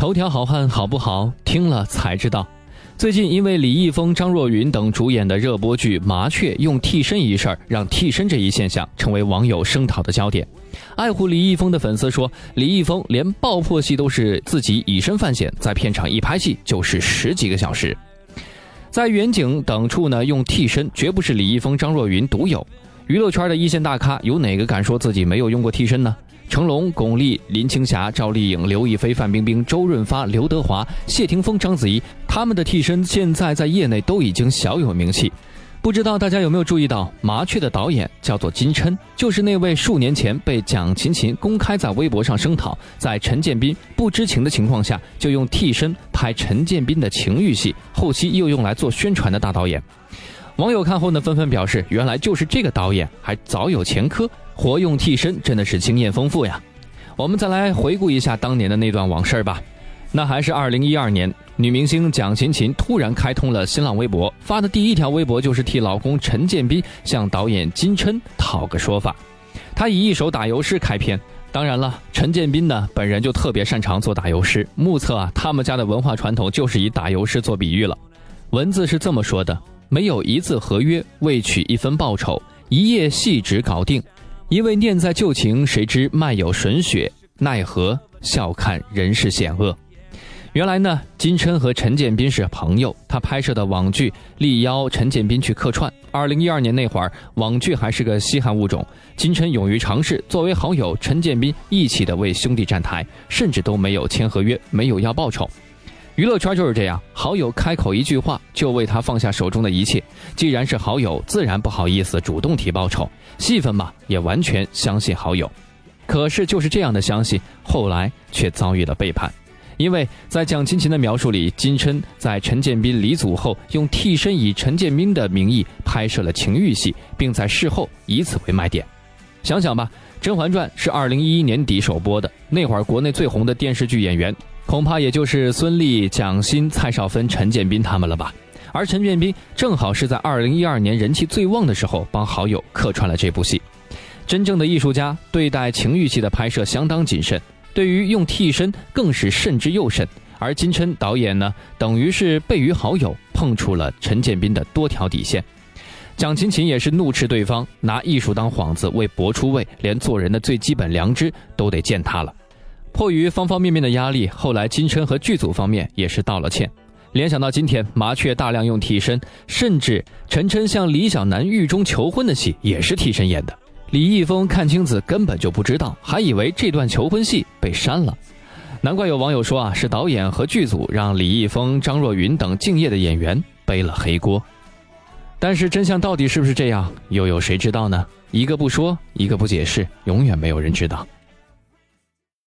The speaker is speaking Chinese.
头条好汉好不好？听了才知道。最近因为李易峰、张若昀等主演的热播剧《麻雀》用替身一事，让替身这一现象成为网友声讨的焦点。爱护李易峰的粉丝说，李易峰连爆破戏都是自己以身犯险，在片场一拍戏就是十几个小时。在远景等处呢，用替身绝不是李易峰、张若昀独有。娱乐圈的一线大咖，有哪个敢说自己没有用过替身呢？成龙、巩俐、林青霞、赵丽颖、刘亦菲、范冰冰、周润发、刘德华、谢霆锋、章子怡，他们的替身现在在业内都已经小有名气。不知道大家有没有注意到，《麻雀》的导演叫做金琛，就是那位数年前被蒋勤勤公开在微博上声讨，在陈建斌不知情的情况下就用替身拍陈建斌的情欲戏，后期又用来做宣传的大导演。网友看后呢，纷纷表示，原来就是这个导演，还早有前科，活用替身真的是经验丰富呀。我们再来回顾一下当年的那段往事吧。那还是二零一二年，女明星蒋勤勤突然开通了新浪微博，发的第一条微博就是替老公陈建斌向导演金琛讨个说法。她以一首打油诗开篇，当然了，陈建斌呢本人就特别擅长做打油诗，目测啊他们家的文化传统就是以打油诗做比喻了。文字是这么说的：没有一字合约，未取一分报酬，一夜戏纸搞定，一味念在旧情，谁知脉有吮血，奈何笑看人世险恶。原来呢，金琛和陈建斌是朋友。他拍摄的网剧力邀陈建斌去客串。二零一二年那会儿，网剧还是个稀罕物种。金琛勇于尝试，作为好友，陈建斌义气的为兄弟站台，甚至都没有签合约，没有要报酬。娱乐圈就是这样，好友开口一句话，就为他放下手中的一切。既然是好友，自然不好意思主动提报酬。戏份嘛，也完全相信好友。可是就是这样的相信，后来却遭遇了背叛。因为在蒋勤勤的描述里，金琛在陈建斌离组后，用替身以陈建斌的名义拍摄了情欲戏，并在事后以此为卖点。想想吧，《甄嬛传》是二零一一年底首播的，那会儿国内最红的电视剧演员，恐怕也就是孙俪、蒋欣、蔡少芬、陈建斌他们了吧。而陈建斌正好是在二零一二年人气最旺的时候，帮好友客串了这部戏。真正的艺术家对待情欲戏的拍摄相当谨慎。对于用替身更是慎之又慎，而金琛导演呢，等于是被于好友，碰触了陈建斌的多条底线。蒋勤勤也是怒斥对方拿艺术当幌子为博出位，连做人的最基本良知都得践踏了。迫于方方面面的压力，后来金琛和剧组方面也是道了歉。联想到今天麻雀大量用替身，甚至陈琛向李小男狱中求婚的戏也是替身演的。李易峰看清子根本就不知道，还以为这段求婚戏被删了，难怪有网友说啊，是导演和剧组让李易峰、张若昀等敬业的演员背了黑锅。但是真相到底是不是这样，又有谁知道呢？一个不说，一个不解释，永远没有人知道。